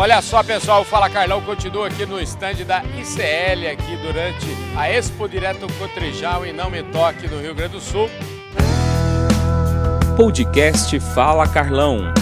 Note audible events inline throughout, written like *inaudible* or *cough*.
Olha só, pessoal, o Fala Carlão continua aqui no stand da ICL, aqui durante a Expo Direto Cotrijal e Não Me Toque, no Rio Grande do Sul. Podcast Fala Carlão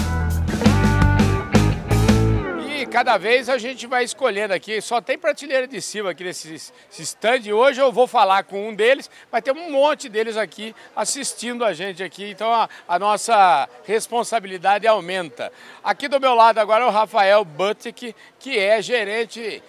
cada vez a gente vai escolhendo aqui, só tem prateleira de cima aqui nesse stand. Hoje eu vou falar com um deles, vai ter um monte deles aqui assistindo a gente aqui, então a, a nossa responsabilidade aumenta. Aqui do meu lado agora é o Rafael Butik, que é gerente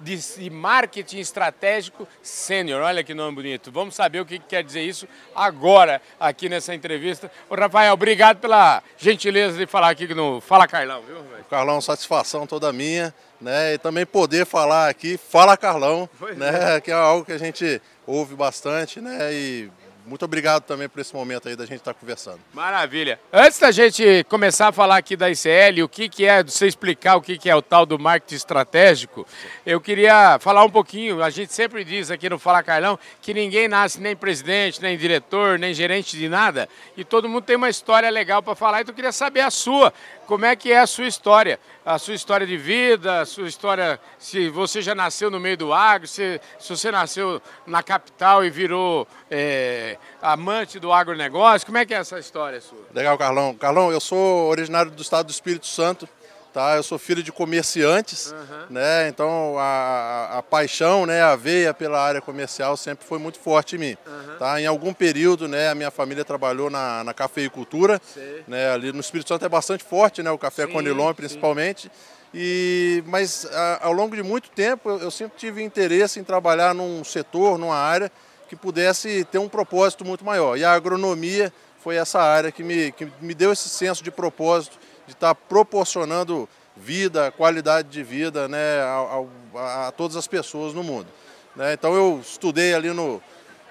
de marketing estratégico sênior. Olha que nome bonito. Vamos saber o que quer dizer isso agora aqui nessa entrevista. O Rafael, obrigado pela gentileza de falar aqui no Fala Carlão, viu? Carlão, satisfação toda minha, né? E também poder falar aqui, fala Carlão, pois né? É. Que é algo que a gente ouve bastante, né? E muito obrigado também por esse momento aí da gente estar tá conversando. Maravilha. Antes da gente começar a falar aqui da ICL, o que, que é, você explicar o que, que é o tal do marketing estratégico, eu queria falar um pouquinho. A gente sempre diz aqui no Fala Carlão que ninguém nasce nem presidente, nem diretor, nem gerente de nada. E todo mundo tem uma história legal para falar. Então eu queria saber a sua. Como é que é a sua história? A sua história de vida, a sua história, se você já nasceu no meio do agro, se, se você nasceu na capital e virou é, amante do agronegócio, como é que é essa história sua? Legal, Carlão. Carlão, eu sou originário do estado do Espírito Santo, tá? Eu sou filho de comerciantes, uhum. né? Então a, a, paixão, né, a veia pela área comercial sempre foi muito forte em mim, uhum. tá? Em algum período, né, a minha família trabalhou na, na cafeicultura, né? Ali no Espírito Santo é bastante forte, né? O café sim, Conilon principalmente. Sim. E, mas a, ao longo de muito tempo eu, eu sempre tive interesse em trabalhar num setor, numa área que pudesse ter um propósito muito maior. E a agronomia foi essa área que me, que me deu esse senso de propósito de estar proporcionando vida, qualidade de vida né, a, a, a todas as pessoas no mundo. Né? Então eu estudei ali no,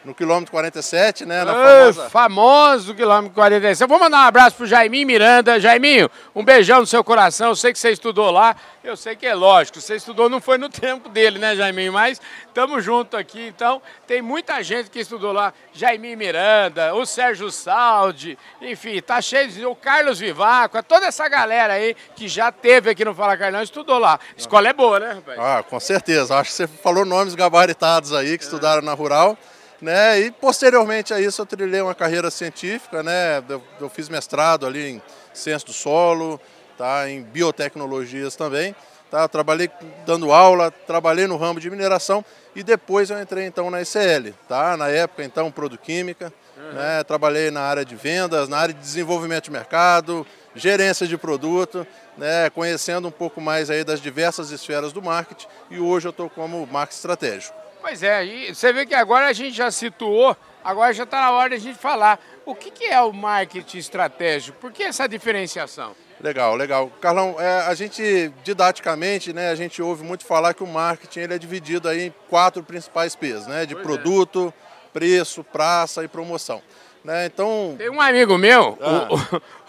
no quilômetro 47, né? Na famosa... Famoso quilômetro 47. Eu vou mandar um abraço pro Jaiminho Miranda. Jaiminho, um beijão no seu coração. Eu sei que você estudou lá. Eu sei que é lógico. Você estudou, não foi no tempo dele, né, Jaiminho? Mas estamos junto aqui. Então, tem muita gente que estudou lá. Jaiminho Miranda, o Sérgio Saldi, enfim, tá cheio de. O Carlos Vivaco, toda essa galera aí que já teve aqui no Fala Carlão estudou lá. Escola é boa, né, rapaz? Ah, com certeza. Acho que você falou nomes gabaritados aí que é. estudaram na Rural. Né? E posteriormente a isso eu trilhei uma carreira científica, né? eu, eu fiz mestrado ali em ciência do solo, tá? em biotecnologias também. Tá? Trabalhei dando aula, trabalhei no ramo de mineração e depois eu entrei então na ICL, tá? na época então Produquímica, uhum. né? trabalhei na área de vendas, na área de desenvolvimento de mercado, gerência de produto, né? conhecendo um pouco mais aí das diversas esferas do marketing e hoje eu estou como marketing estratégico. Pois é, e você vê que agora a gente já situou, agora já está na hora de a gente falar o que, que, é o marketing estratégico, por que essa diferenciação? Legal, legal. Carlão, é, a gente, didaticamente, né, a gente ouve muito falar que o marketing ele é dividido aí em quatro principais P's, né, de pois é. produto, é. preço, praça e promoção. Né, então... Tem um amigo meu, ah.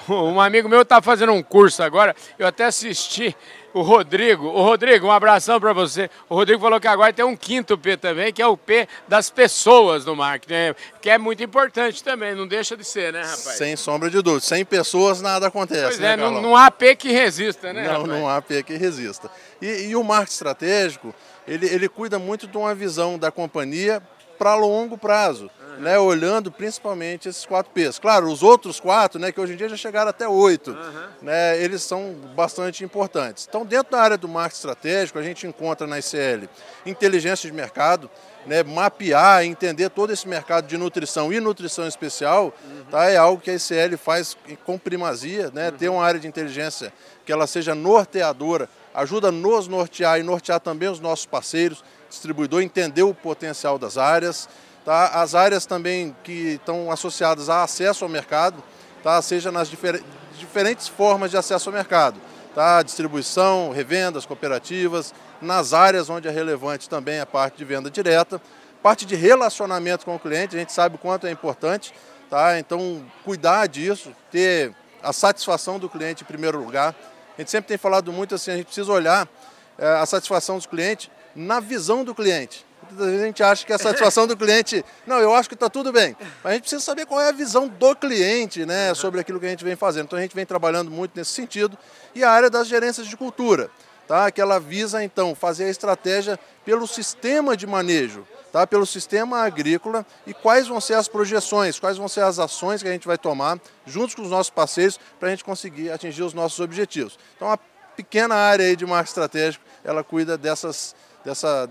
o, o, *laughs* um amigo meu está fazendo um curso agora, eu até assisti, o Rodrigo. O Rodrigo, um abração para você. O Rodrigo falou que agora tem um quinto P também, que é o P das pessoas no marketing, né? que é muito importante também, não deixa de ser, né, rapaz? Sem sombra de dúvida. Sem pessoas nada acontece. Pois né, é, não, não, há P que resista, né? Não, rapaz? não há P que resista. E, e o marketing estratégico, ele, ele cuida muito de uma visão da companhia para longo prazo né, olhando principalmente esses quatro P's. Claro, os outros quatro, né, que hoje em dia já chegaram até oito, uhum. né, eles são bastante importantes. Então, dentro da área do marketing estratégico, a gente encontra na ICL inteligência de mercado, né, mapear, entender todo esse mercado de nutrição e nutrição especial, uhum. tá, é algo que a ICL faz com primazia, né, uhum. ter uma área de inteligência que ela seja norteadora, ajuda a nos nortear e nortear também os nossos parceiros, distribuidor, entender o potencial das áreas, Tá? As áreas também que estão associadas a acesso ao mercado, tá? seja nas difer diferentes formas de acesso ao mercado. Tá? Distribuição, revendas, cooperativas, nas áreas onde é relevante também a parte de venda direta, parte de relacionamento com o cliente, a gente sabe o quanto é importante, tá? então cuidar disso, ter a satisfação do cliente em primeiro lugar. A gente sempre tem falado muito assim, a gente precisa olhar é, a satisfação dos clientes na visão do cliente. Muitas vezes a gente acha que a satisfação do cliente, não, eu acho que está tudo bem. Mas a gente precisa saber qual é a visão do cliente né, sobre aquilo que a gente vem fazendo. Então a gente vem trabalhando muito nesse sentido. E a área das gerências de cultura. tá? que ela visa então fazer a estratégia pelo sistema de manejo, tá? pelo sistema agrícola e quais vão ser as projeções, quais vão ser as ações que a gente vai tomar juntos com os nossos parceiros para a gente conseguir atingir os nossos objetivos. Então, a pequena área aí de marketing estratégico, ela cuida dessas, dessa,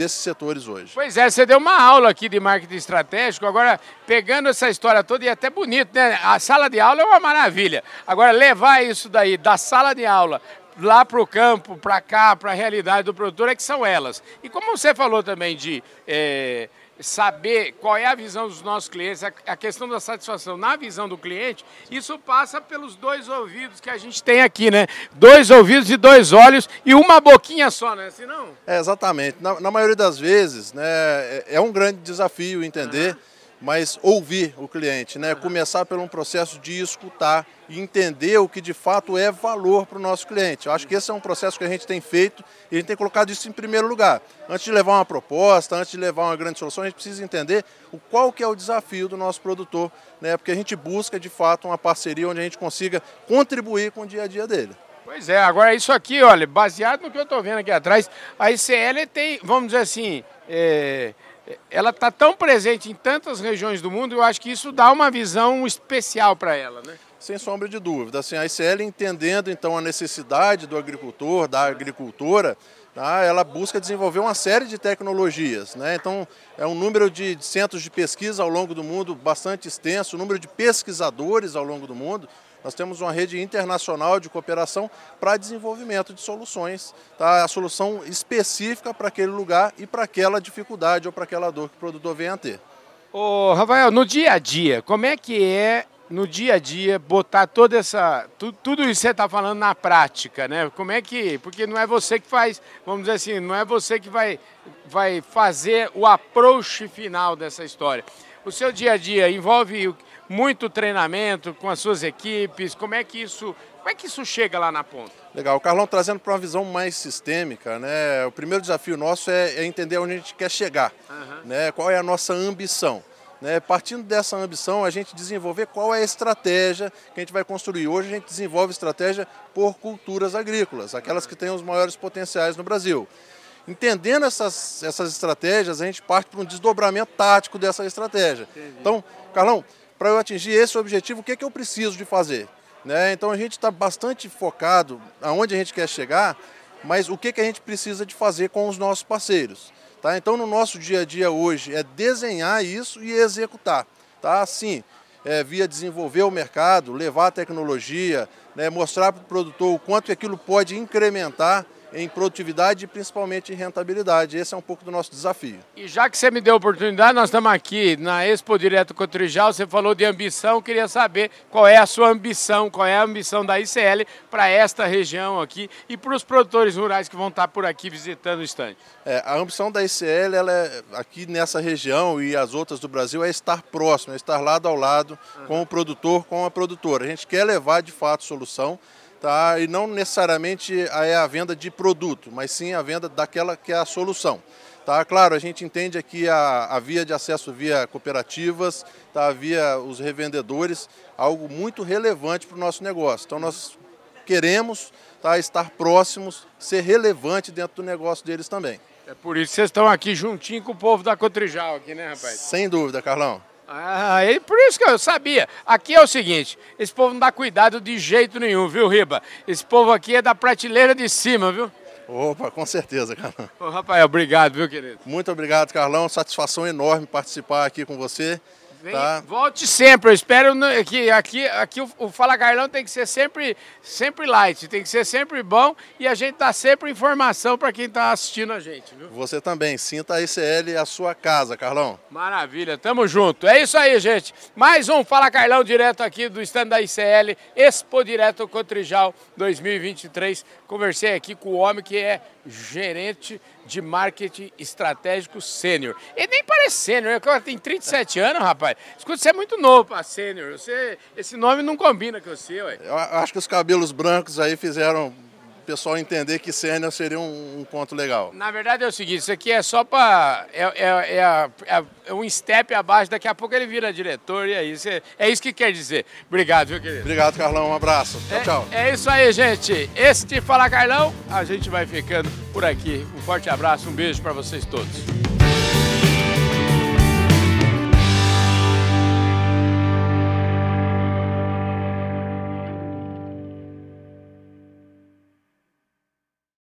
desses setores hoje. Pois é, você deu uma aula aqui de marketing estratégico, agora pegando essa história toda, e é até bonito, né? A sala de aula é uma maravilha. Agora, levar isso daí da sala de aula lá para o campo, para cá, para a realidade do produtor, é que são elas. E como você falou também de é, saber qual é a visão dos nossos clientes, a questão da satisfação na visão do cliente, isso passa pelos dois ouvidos que a gente tem aqui, né? Dois ouvidos e dois olhos e uma boquinha só, né? Assim não? É, exatamente. Na, na maioria das vezes, né, é, é um grande desafio entender. Uhum mas ouvir o cliente, né? começar por um processo de escutar e entender o que de fato é valor para o nosso cliente. Eu acho que esse é um processo que a gente tem feito e a gente tem colocado isso em primeiro lugar. Antes de levar uma proposta, antes de levar uma grande solução, a gente precisa entender o qual que é o desafio do nosso produtor, né? porque a gente busca de fato uma parceria onde a gente consiga contribuir com o dia a dia dele. Pois é, agora isso aqui, olha, baseado no que eu estou vendo aqui atrás, a ICL tem, vamos dizer assim, é ela está tão presente em tantas regiões do mundo, eu acho que isso dá uma visão especial para ela, né? Sem sombra de dúvida. Assim, a ICL entendendo então a necessidade do agricultor, da agricultora, tá? ela busca desenvolver uma série de tecnologias. Né? Então, é um número de centros de pesquisa ao longo do mundo bastante extenso, o número de pesquisadores ao longo do mundo nós temos uma rede internacional de cooperação para desenvolvimento de soluções, tá? a solução específica para aquele lugar e para aquela dificuldade ou para aquela dor que o produtor venha a ter. Ô, Rafael, no dia a dia, como é que é no dia a dia botar toda essa tu, tudo isso que você está falando na prática, né? Como é que porque não é você que faz, vamos dizer assim, não é você que vai vai fazer o approach final dessa história. O seu dia a dia envolve muito treinamento com as suas equipes? Como é que isso, como é que isso chega lá na ponta? Legal, o Carlão trazendo para uma visão mais sistêmica, né? O primeiro desafio nosso é, é entender onde a gente quer chegar, uhum. né? Qual é a nossa ambição? Né? Partindo dessa ambição, a gente desenvolver qual é a estratégia que a gente vai construir. Hoje a gente desenvolve estratégia por culturas agrícolas, aquelas que têm os maiores potenciais no Brasil. Entendendo essas, essas estratégias, a gente parte para um desdobramento tático dessa estratégia. Entendi. Então, Carlão, para eu atingir esse objetivo, o que, é que eu preciso de fazer? Né? Então a gente está bastante focado aonde a gente quer chegar, mas o que, que a gente precisa de fazer com os nossos parceiros. Tá? Então no nosso dia a dia hoje é desenhar isso e executar. Tá? Assim, é, via desenvolver o mercado, levar a tecnologia, né, mostrar para o produtor o quanto aquilo pode incrementar em produtividade e principalmente em rentabilidade. Esse é um pouco do nosso desafio. E já que você me deu a oportunidade, nós estamos aqui na Expo Direto Cotrijal, você falou de ambição, queria saber qual é a sua ambição, qual é a ambição da ICL para esta região aqui e para os produtores rurais que vão estar por aqui visitando o estande. É, a ambição da ICL, ela é, aqui nessa região e as outras do Brasil, é estar próximo, é estar lado ao lado uhum. com o produtor, com a produtora. A gente quer levar de fato solução tá? e não necessariamente é a venda de produto, mas sim a venda daquela que é a solução. Tá? Claro, a gente entende aqui a, a via de acesso via cooperativas, tá? via os revendedores, algo muito relevante para o nosso negócio. Então nós queremos tá, estar próximos, ser relevante dentro do negócio deles também. É por isso que vocês estão aqui juntinho com o povo da Cotrijal aqui, né, rapaz? Sem dúvida, Carlão. Ah, e por isso que eu sabia. Aqui é o seguinte, esse povo não dá cuidado de jeito nenhum, viu, Riba? Esse povo aqui é da prateleira de cima, viu? Opa, com certeza, Carlão. Ô, Rafael, obrigado, viu, querido? Muito obrigado, Carlão. Satisfação enorme participar aqui com você. Vem, tá? Volte sempre, eu espero que aqui, aqui o, o Fala Carlão tem que ser sempre, sempre light, tem que ser sempre bom e a gente dá sempre informação para quem está assistindo a gente, viu? Você também, sinta a ICL a sua casa, Carlão. Maravilha, tamo junto. É isso aí, gente. Mais um Fala Carlão direto aqui do stand da ICL, Expo Direto Cotrijal 2023. Conversei aqui com o homem que é gerente de marketing estratégico sênior. Ele nem parece sênior, ele tem 37 anos, rapaz. Escuta, você é muito novo para sênior. Você, esse nome não combina com você, ué. Eu acho que os cabelos brancos aí fizeram pessoal entender que sênior seria um, um, ponto legal. Na verdade é o seguinte, isso aqui é só para. É, é, é, é, um step abaixo, daqui a pouco ele vira diretor e é isso. É, é isso que quer dizer. Obrigado, viu, querido? Obrigado, Carlão. Um abraço. Tchau, tchau. É isso aí, gente. Este Fala Carlão, a gente vai ficando por aqui. Um forte abraço, um beijo para vocês todos.